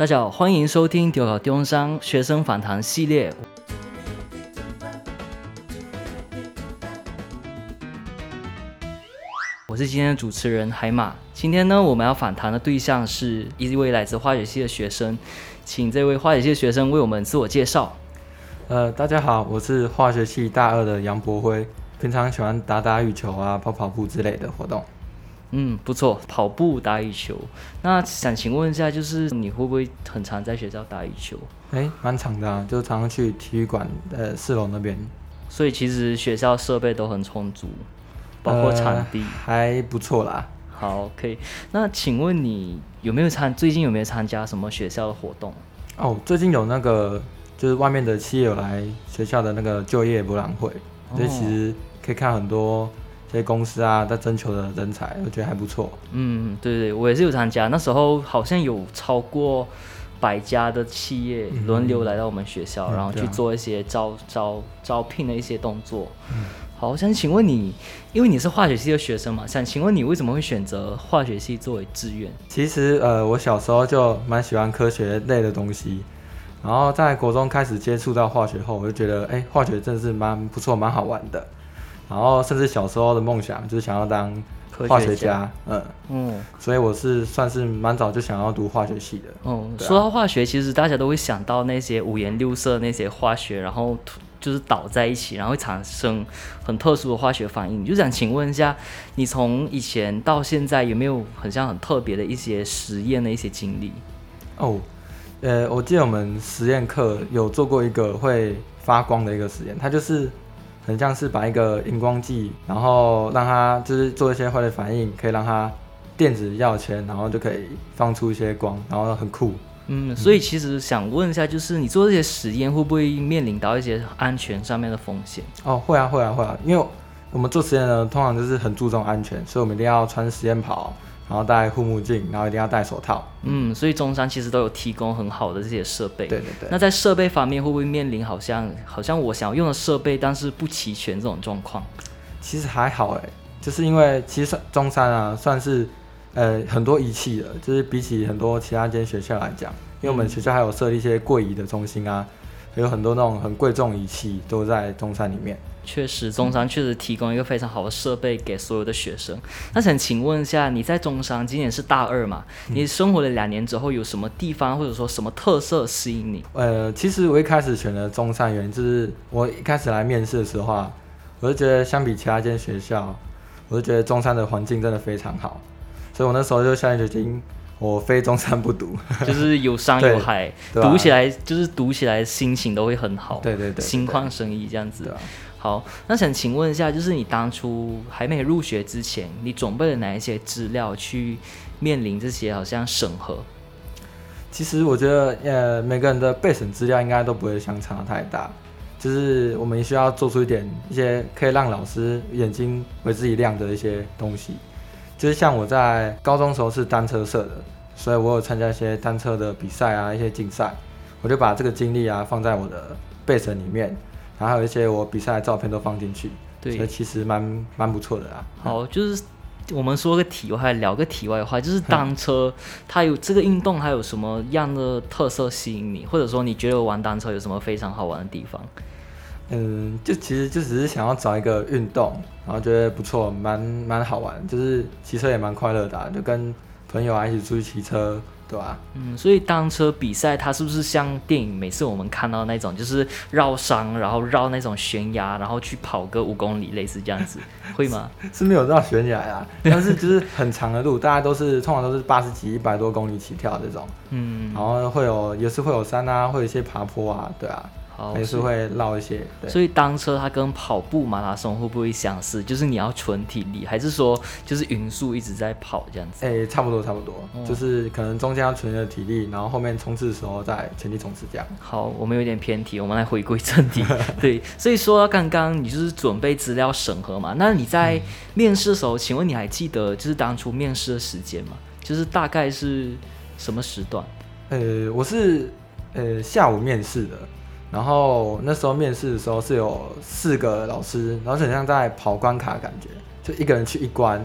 大家好，欢迎收听中猴中山学生访谈系列。我是今天的主持人海马。今天呢，我们要访谈的对象是一位来自化学系的学生，请这位化学系的学生为我们自我介绍。呃，大家好，我是化学系大二的杨博辉，平常喜欢打打羽球啊、跑跑步之类的活动。嗯，不错，跑步、打羽球。那想请问一下，就是你会不会很常在学校打羽球？哎，蛮常的啊，就常常去体育馆呃四楼那边。所以其实学校设备都很充足，包括场地、呃、还不错啦。好，可以。那请问你有没有参最近有没有参加什么学校的活动？哦，最近有那个就是外面的企业有来学校的那个就业博览会，哦、所以其实可以看很多。这些公司啊，在征求的人才，我觉得还不错。嗯，对对，我也是有参加。那时候好像有超过百家的企业轮流来到我们学校，嗯、然后去做一些招、嗯、招招聘的一些动作。嗯，好，想请问你，因为你是化学系的学生嘛，想请问你为什么会选择化学系作为志愿？其实，呃，我小时候就蛮喜欢科学类的东西，然后在国中开始接触到化学后，我就觉得，哎，化学真的是蛮不错、蛮好玩的。然后甚至小时候的梦想就是想要当化学家，嗯嗯，所以我是算是蛮早就想要读化学系的。嗯，啊、说到化学，其实大家都会想到那些五颜六色那些化学，然后就是倒在一起，然后会产生很特殊的化学反应。就想请问一下，你从以前到现在有没有很像很特别的一些实验的一些经历？哦，呃，我记得我们实验课有做过一个会发光的一个实验，它就是。很像是把一个荧光剂，然后让它就是做一些化学反应，可以让它电子跃迁，然后就可以放出一些光，然后很酷。嗯，所以其实想问一下，就是你做这些实验会不会面临到一些安全上面的风险？哦，会啊，会啊，会啊，因为我们做实验呢，通常就是很注重安全，所以我们一定要穿实验袍。然后戴护目镜，然后一定要戴手套。嗯，所以中山其实都有提供很好的这些设备。对对对。那在设备方面，会不会面临好像好像我想要用的设备，但是不齐全这种状况？其实还好哎，就是因为其实中山啊，算是呃很多仪器的，就是比起很多其他间学校来讲，因为我们学校还有设立一些贵仪的中心啊，有很多那种很贵重仪器都在中山里面。确实，中山确实提供一个非常好的设备给所有的学生。那想请问一下，你在中山今年是大二嘛？你生活了两年之后，有什么地方或者说什么特色吸引你？呃，其实我一开始选择中山，原因就是我一开始来面试的时候啊，我就觉得相比其他间学校，我就觉得中山的环境真的非常好，所以我那时候就下定决心，我非中山不读，就是有山有海，读起来就是读起来心情都会很好，对对对，对，心旷神怡这样子。好，那想请问一下，就是你当初还没入学之前，你准备了哪一些资料去面临这些好像审核？其实我觉得，呃，每个人的备审资料应该都不会相差太大，就是我们需要做出一点一些可以让老师眼睛为之一亮的一些东西。就是像我在高中时候是单车社的，所以我有参加一些单车的比赛啊，一些竞赛，我就把这个经历啊放在我的备审里面。然后还有一些我比赛的照片都放进去，对，所以其实蛮蛮不错的啦。好，就是我们说个题外话，聊个题外话，就是 单车它有这个运动，还有什么样的特色吸引你，或者说你觉得玩单车有什么非常好玩的地方？嗯，就其实就只是想要找一个运动，然后觉得不错，蛮蛮好玩，就是骑车也蛮快乐的啊，就跟朋友啊一起出去骑车。对吧？嗯，所以单车比赛它是不是像电影每次我们看到那种，就是绕山，然后绕那种悬崖，然后去跑个五公里，类似这样子，会吗？是，是没有绕悬崖啊，但是就是很长的路，大家都是通常都是八十几、一百多公里起跳这种，嗯，然后会有也是会有山啊，会有一些爬坡啊，对啊。还是会绕一些，所以单车它跟跑步马拉松会不会相似？就是你要纯体力，还是说就是匀速一直在跑这样子？哎、欸，差不多差不多，嗯、就是可能中间要存的体力，然后后面冲刺的时候再全力冲刺这样。好，我们有点偏题，我们来回归正题。对，所以说到刚刚你就是准备资料审核嘛，那你在面试的时候，请问你还记得就是当初面试的时间吗？就是大概是什么时段？呃，我是呃下午面试的。然后那时候面试的时候是有四个老师，然后很像在跑关卡的感觉，就一个人去一关，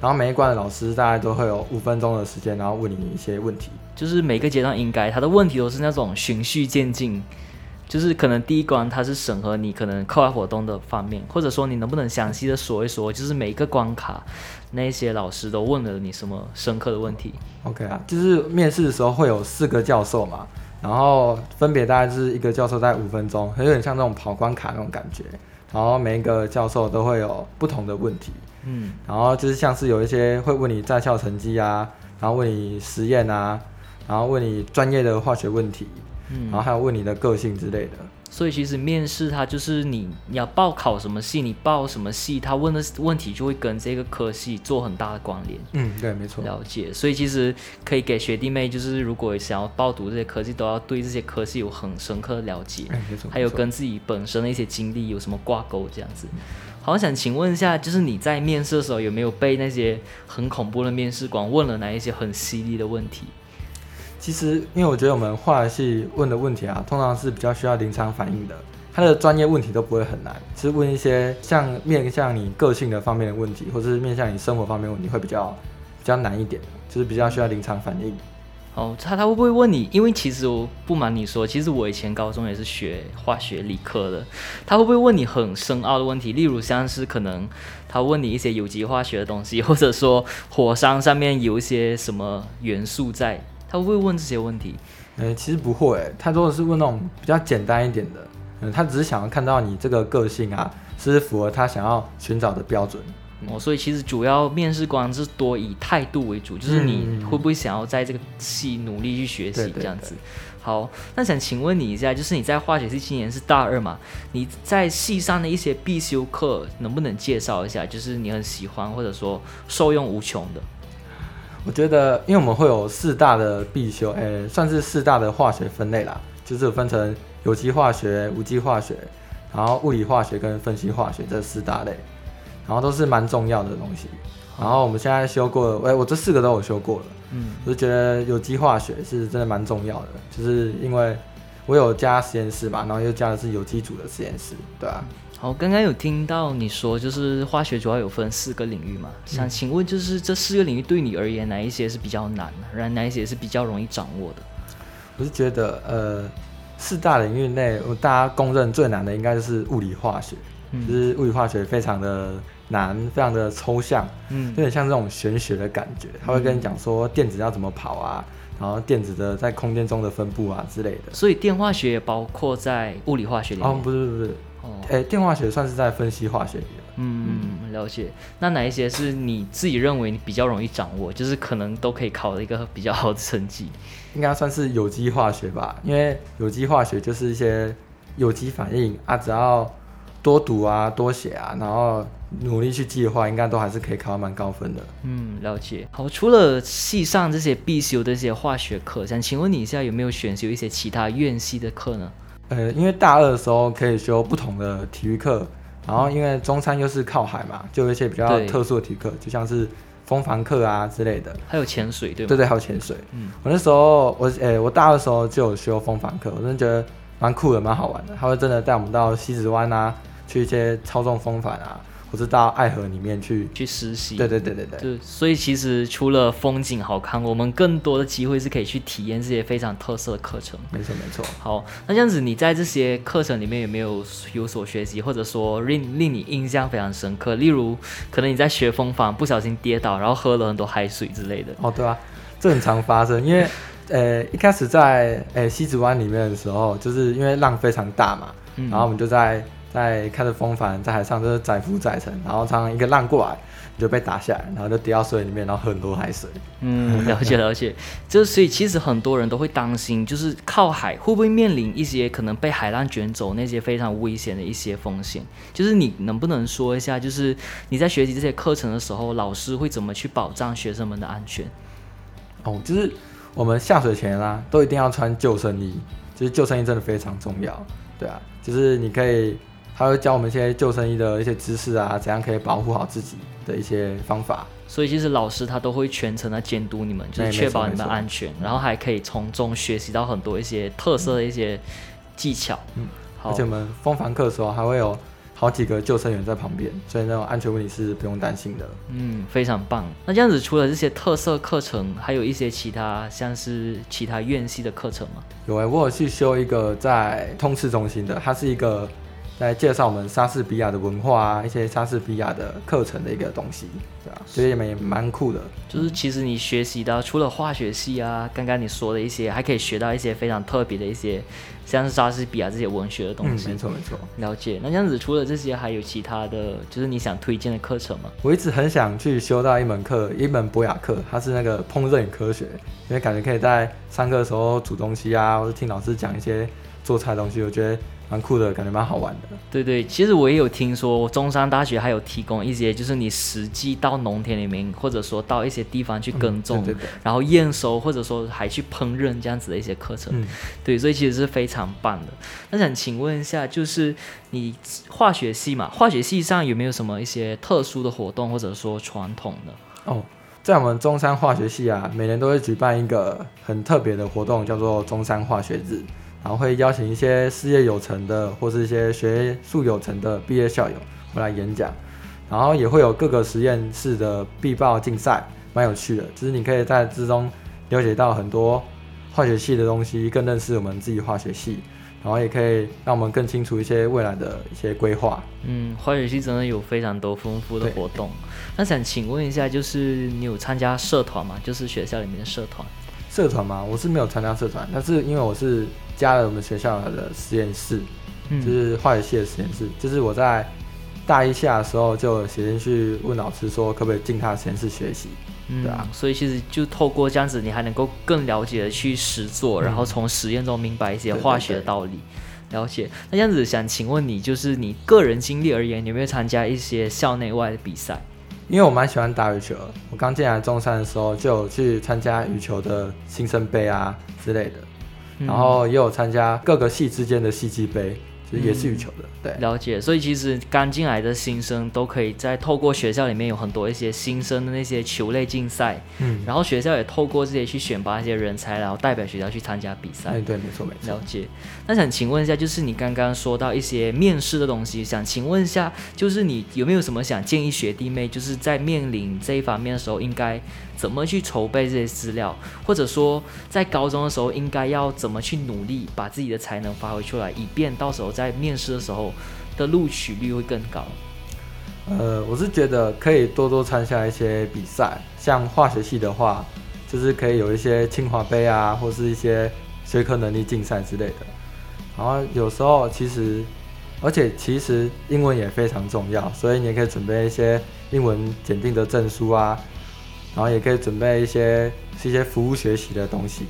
然后每一关的老师大概都会有五分钟的时间，然后问你一些问题。就是每个阶段应该他的问题都是那种循序渐进。就是可能第一关他是审核你可能课外活动的方面，或者说你能不能详细的说一说，就是每一个关卡那些老师都问了你什么深刻的问题？OK 啊，就是面试的时候会有四个教授嘛，然后分别大概是一个教授在五分钟，有点像那种跑关卡那种感觉，然后每一个教授都会有不同的问题，嗯，然后就是像是有一些会问你在校成绩啊，然后问你实验啊，然后问你专业的化学问题。嗯，然后还有问你的个性之类的，所以其实面试它就是你你要报考什么系，你报什么系，他问的问题就会跟这个科系做很大的关联。嗯，对，没错。了解，所以其实可以给学弟妹，就是如果想要报读这些科系，都要对这些科系有很深刻的了解。哎，没错。还有跟自己本身的一些经历有什么挂钩，这样子。好，想请问一下，就是你在面试的时候有没有被那些很恐怖的面试官问了哪一些很犀利的问题？其实，因为我觉得我们化学系问的问题啊，通常是比较需要临场反应的。他的专业问题都不会很难，其实问一些像面向你个性的方面的问题，或者是面向你生活方面问题，会比较比较难一点，就是比较需要临场反应。哦，他他会不会问你？因为其实我不瞒你说，其实我以前高中也是学化学理科的。他会不会问你很深奥的问题？例如像是可能他问你一些有机化学的东西，或者说火山上面有一些什么元素在？他会不会问这些问题？呃，其实不会，他多的是问那种比较简单一点的。嗯，他只是想要看到你这个个性啊，是符合他想要寻找的标准。哦，所以其实主要面试官是多以态度为主，就是你会不会想要在这个系努力去学习这样子。好，那想请问你一下，就是你在化学系今年是大二嘛？你在系上的一些必修课能不能介绍一下？就是你很喜欢或者说受用无穷的。我觉得，因为我们会有四大的必修，诶、欸，算是四大的化学分类啦，就是分成有机化学、无机化学，然后物理化学跟分析化学这四大类，然后都是蛮重要的东西。然后我们现在修过，诶、欸，我这四个都有修过了，嗯，我就觉得有机化学是真的蛮重要的，就是因为我有加实验室嘛，然后又加的是有机组的实验室，对啊。好，刚刚有听到你说，就是化学主要有分四个领域嘛？想请问，就是这四个领域对你而言，哪一些是比较难，然后哪一些是比较容易掌握的？我是觉得，呃，四大领域内，大家公认最难的应该就是物理化学，嗯，就是物理化学非常的难，非常的抽象，嗯，有点像这种玄学的感觉。他会跟你讲说电子要怎么跑啊，然后电子的在空间中的分布啊之类的。所以电化学也包括在物理化学里面？哦，不是不是。哎、欸，电化学算是在分析化学里了。嗯，了解。那哪一些是你自己认为你比较容易掌握，就是可能都可以考的一个比较好的成绩？应该算是有机化学吧，因为有机化学就是一些有机反应啊，只要多读啊、多写啊，然后努力去记的话，应该都还是可以考到蛮高分的。嗯，了解。好，除了系上这些必修的这些化学课，想请问你一下，有没有选修一些其他院系的课呢？呃，因为大二的时候可以修不同的体育课，然后因为中山又是靠海嘛，就有一些比较特殊的体育课，就像是风帆课啊之类的，还有潜水，对吗？对对，还有潜水。嗯，我那时候我诶，我大二的时候就有修风帆课，我真的觉得蛮酷的，蛮好玩的。他会真的带我们到西子湾啊，去一些操纵风帆啊。或是到爱河里面去去实习，对对对对对，对。所以其实除了风景好看，我们更多的机会是可以去体验这些非常特色的课程。没错没错。好，那这样子你在这些课程里面有没有有所学习，或者说令令你印象非常深刻？例如，可能你在学风帆不小心跌倒，然后喝了很多海水之类的。哦，对啊，这很常发生。因为 呃一开始在呃西子湾里面的时候，就是因为浪非常大嘛，嗯、然后我们就在。在开着风帆在海上就是载浮载沉，然后常常一个浪过来，你就被打下来，然后就跌到水里面，然后喝很多海水。嗯，了解了解。就所以其实很多人都会担心，就是靠海会不会面临一些可能被海浪卷走那些非常危险的一些风险？就是你能不能说一下，就是你在学习这些课程的时候，老师会怎么去保障学生们的安全？哦，就是我们下水前啦，都一定要穿救生衣，就是救生衣真的非常重要。对啊，就是你可以。他会教我们一些救生衣的一些知识啊，怎样可以保护好自己的一些方法。所以其实老师他都会全程的监督你们，就是确保你们安全，然后还可以从中学习到很多一些特色的一些技巧。嗯，好。而且我们风帆课的时候还会有好几个救生员在旁边，所以那种安全问题是不用担心的。嗯，非常棒。那这样子，除了这些特色课程，还有一些其他像是其他院系的课程吗？有诶，我有去修一个在通识中心的，它是一个。来介绍我们莎士比亚的文化啊，一些莎士比亚的课程的一个东西，对吧？所以也蛮蛮酷的。就是其实你学习到除了化学系啊，刚刚你说的一些，还可以学到一些非常特别的一些，像是莎士比亚这些文学的东西。嗯，没错没错。了解。那这样子除了这些，还有其他的就是你想推荐的课程吗？我一直很想去修到一门课，一门博雅课，它是那个烹饪与科学，因为感觉可以在上课的时候煮东西啊，或者听老师讲一些做菜的东西，我觉得。蛮酷的，感觉蛮好玩的。对对，其实我也有听说，中山大学还有提供一些，就是你实际到农田里面，或者说到一些地方去耕种，嗯、对对对，然后验收，或者说还去烹饪这样子的一些课程。嗯、对，所以其实是非常常棒的。那想请问一下，就是你化学系嘛，化学系上有没有什么一些特殊的活动，或者说传统的？哦，在我们中山化学系啊，每年都会举办一个很特别的活动，叫做中山化学日。然后会邀请一些事业有成的，或是一些学术有成的毕业校友回来演讲，然后也会有各个实验室的必报竞赛，蛮有趣的。就是你可以在之中了解到很多化学系的东西，更认识我们自己化学系，然后也可以让我们更清楚一些未来的一些规划。嗯，化学系真的有非常多丰富的活动。那想请问一下，就是你有参加社团吗？就是学校里面的社团？社团吗？我是没有参加社团，但是因为我是。加了我们学校的实验室，就是化学系的实验室。嗯、就是我在大一下的时候就写进去问老师说，可不可以进他的实验室学习？嗯、对啊，所以其实就透过这样子，你还能够更了解的去实做，嗯、然后从实验中明白一些化学的道理。对对对，了解。那这样子想请问你，就是你个人经历而言，你有没有参加一些校内外的比赛？因为我蛮喜欢打羽球，我刚进来中山的时候就有去参加羽球的新生杯啊之类的。然后也有参加各个系之间的系际杯。也是羽球的，对，了解。所以其实刚进来的新生都可以在透过学校里面有很多一些新生的那些球类竞赛，嗯，然后学校也透过这些去选拔一些人才，然后代表学校去参加比赛。对对，没错没错。了解。那想请问一下，就是你刚刚说到一些面试的东西，想请问一下，就是你有没有什么想建议学弟妹，就是在面临这一方面的时候，应该怎么去筹备这些资料，或者说在高中的时候应该要怎么去努力把自己的才能发挥出来，以便到时候。在面试的时候的录取率会更高。呃，我是觉得可以多多参加一些比赛，像化学系的话，就是可以有一些清华杯啊，或是一些学科能力竞赛之类的。然后有时候其实，而且其实英文也非常重要，所以你也可以准备一些英文检定的证书啊，然后也可以准备一些是一些服务学习的东西，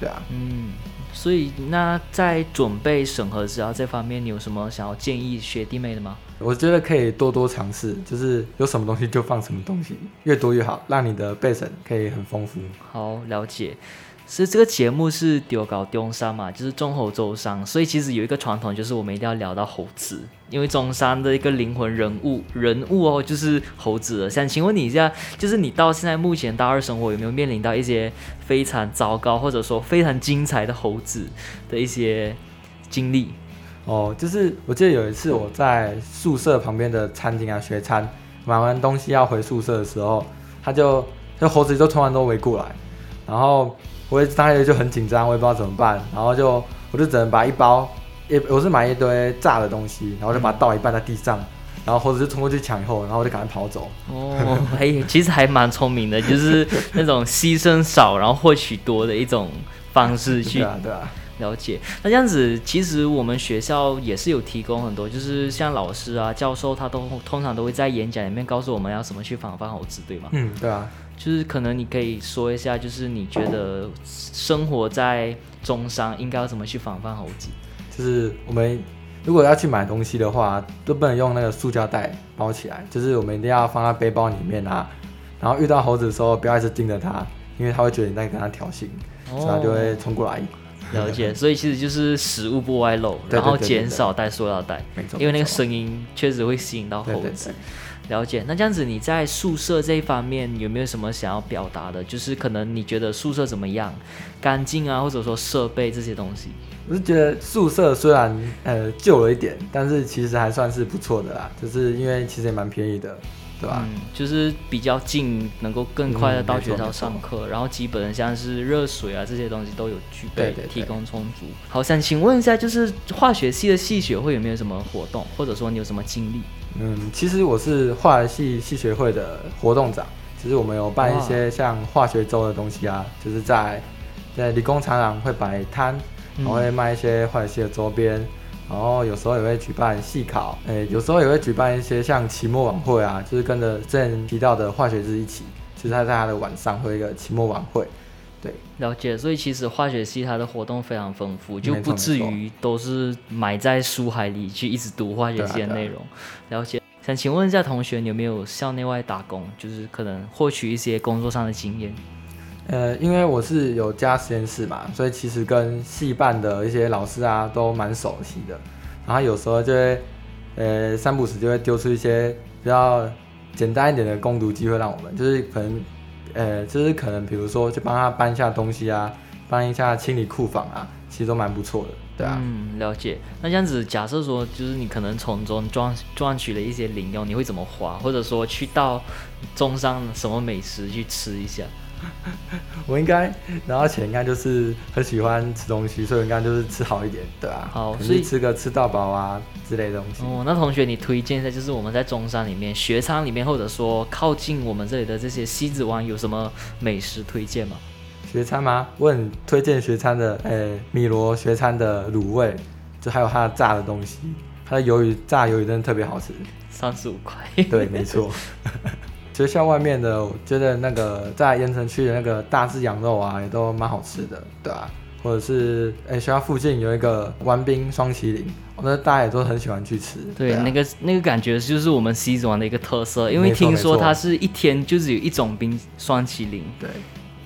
对啊，嗯。所以，那在准备审核资料这方面，你有什么想要建议学弟妹的吗？我觉得可以多多尝试，就是有什么东西就放什么东西，越多越好，让你的备审可以很丰富。好，了解。是这个节目是中猴中山嘛，就是中猴周山，所以其实有一个传统，就是我们一定要聊到猴子，因为中山的一个灵魂人物人物哦，就是猴子。想请问你一下，就是你到现在目前大二生活有没有面临到一些非常糟糕或者说非常精彩的猴子的一些经历？哦，就是我记得有一次我在宿舍旁边的餐厅啊学餐，买完东西要回宿舍的时候，他就那猴子就突然都围过来，然后。我也当时就很紧张，我也不知道怎么办，然后就我就只能把一包，也我是买一堆炸的东西，然后就把它倒一半在地上，然后猴子就冲过去抢以后，然后我就赶快跑走。哦，哎，其实还蛮聪明的，就是那种牺牲少然后获取多的一种方式去 对啊。对啊，对啊。那这样子，其实我们学校也是有提供很多，就是像老师啊、教授，他都通常都会在演讲里面告诉我们要怎么去防范猴子，对吗？嗯，对啊。就是可能你可以说一下，就是你觉得生活在中山应该要怎么去防范猴子？就是我们如果要去买东西的话，都不能用那个塑胶袋包起来，就是我们一定要放在背包里面啊。然后遇到猴子的时候，不要一直盯着它，因为它会觉得你在跟它挑衅，哦、所以它就会冲过来。了解，所以其实就是食物不外露，然后减少带塑料袋，没错，因为那个声音确实会吸引到猴子。了解。那这样子你在宿舍这一方面有没有什么想要表达的？就是可能你觉得宿舍怎么样，干净啊，或者说设备这些东西。我是觉得宿舍虽然呃旧了一点，但是其实还算是不错的啦，就是因为其实也蛮便宜的。对吧？嗯，就是比较近，能够更快的到学校上课，嗯，然后基本像是热水啊这些东西都有具备，对对对，提供充足。好，想请问一下，就是化学系的系学会有没有什么活动，或者说你有什么经历？嗯，其实我是化学系系学会的活动长，其实我们有办一些像化学周的东西啊，就是在在理工长廊会摆摊，然后会卖一些化学系的周边。嗯然后有时候也会举办系考，诶，有时候也会举办一些像期末晚会啊，就是跟着之前提到的化学日一起，就是他在他的晚上会有一个期末晚会，对，了解。所以其实化学系它的活动非常丰富，就不至于都是埋在书海里去一直读化学系的内容。了解。想请问一下同学，你有没有校内外打工，就是可能获取一些工作上的经验？呃，因为我是有加实验室嘛，所以其实跟系办的一些老师啊都蛮熟悉的。然后有时候就会，呃，三不时就会丢出一些比较简单一点的攻读机会让我们，就是可能，呃，就是可能比如说去帮他搬一下东西啊，帮一下清理库房啊，其实都蛮不错的，对啊。嗯，了解。那这样子，假设说就是你可能从中赚赚取了一些零用，你会怎么花？或者说去到中山什么美食去吃一下？我应该拿到钱，应该就是很喜欢吃东西，所以应该就是吃好一点，对啊。好，所以吃个吃到饱啊之类的东西。哦，那同学你推荐一下，就是我们在中山里面学餐里面，或者说靠近我们这里的这些西子湾有什么美食推荐吗？学餐吗？我很推荐学餐的，诶、欸，米罗学餐的卤味，就还有它的炸的东西，它的鱿鱼炸鱿鱼真的特别好吃，三十五块。对，没错。学校外面的，我觉得那个在盐城区的那个大致羊肉啊，也都蛮好吃的，对啊，或者是哎、欸，学校附近有一个玩冰双麒麟，我觉得大家也都很喜欢去吃。对，那个那个感觉就是我们西子湾的一个特色，因为听说它是一天就只有一种冰双麒麟。对。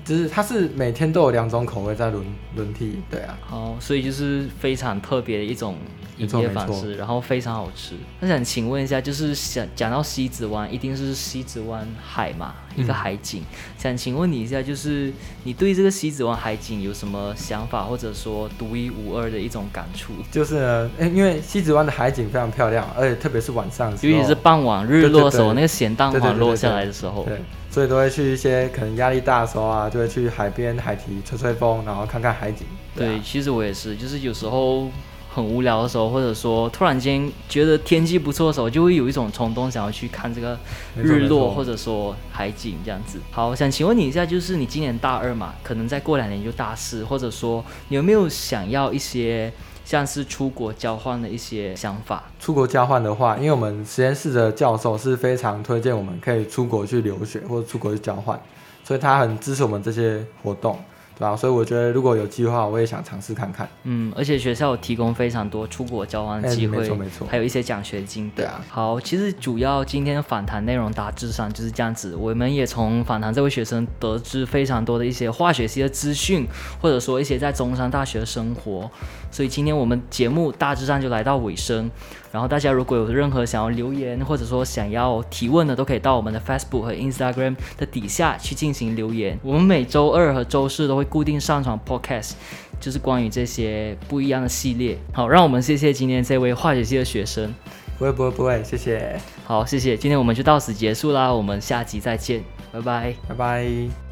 就是它是每天都有两种口味在轮轮替，对啊。好，所以就是非常特别的一种营业方式，然后非常好吃。那想请问一下，就是想讲到西子湾，一定是西子湾海嘛，一个海景。嗯、想请问你一下，就是你对这个西子湾海景有什么想法，或者说独一无二的一种感触？就是呢，因为西子湾的海景非常漂亮，而且特别是晚上，尤其是傍晚日落的时候，那个咸蛋黄落下来的时候。对。所以都会去一些可能压力大的时候啊，就会去海边海堤吹吹风，然后看看海景。对，对，其实我也是，就是有时候很无聊的时候，或者说突然间觉得天气不错的时候，就会有一种冲动想要去看这个日落，或者说海景这样子。好，想请问你一下，就是你今年大二嘛，可能再过两年就大四，或者说你有没有想要一些？像是出国交换的一些想法。出国交换的话，因为我们实验室的教授是非常推荐我们可以出国去留学或者出国去交换，所以他很支持我们这些活动。对啊，所以我觉得如果有机会的话，我也想尝试看看。嗯，而且学校有提供非常多出国交换的机会，没错没错，还有一些奖学金。对啊，好，其实主要今天访谈内容大致上就是这样子。我们也从访谈这位学生得知非常多的一些化学系的资讯，或者说一些在中山大学的生活。所以今天我们节目大致上就来到尾声。然后大家如果有任何想要留言或者说想要提问的，都可以到我们的 Facebook 和 Instagram 的底下去进行留言。我们每周二和周四都会固定上传 Podcast，就是关于这些不一样的系列。好，让我们谢谢今天这位化学系的学生。不会不会不会，谢谢。好，谢谢。今天我们就到此结束啦，我们下集再见，拜拜，拜拜。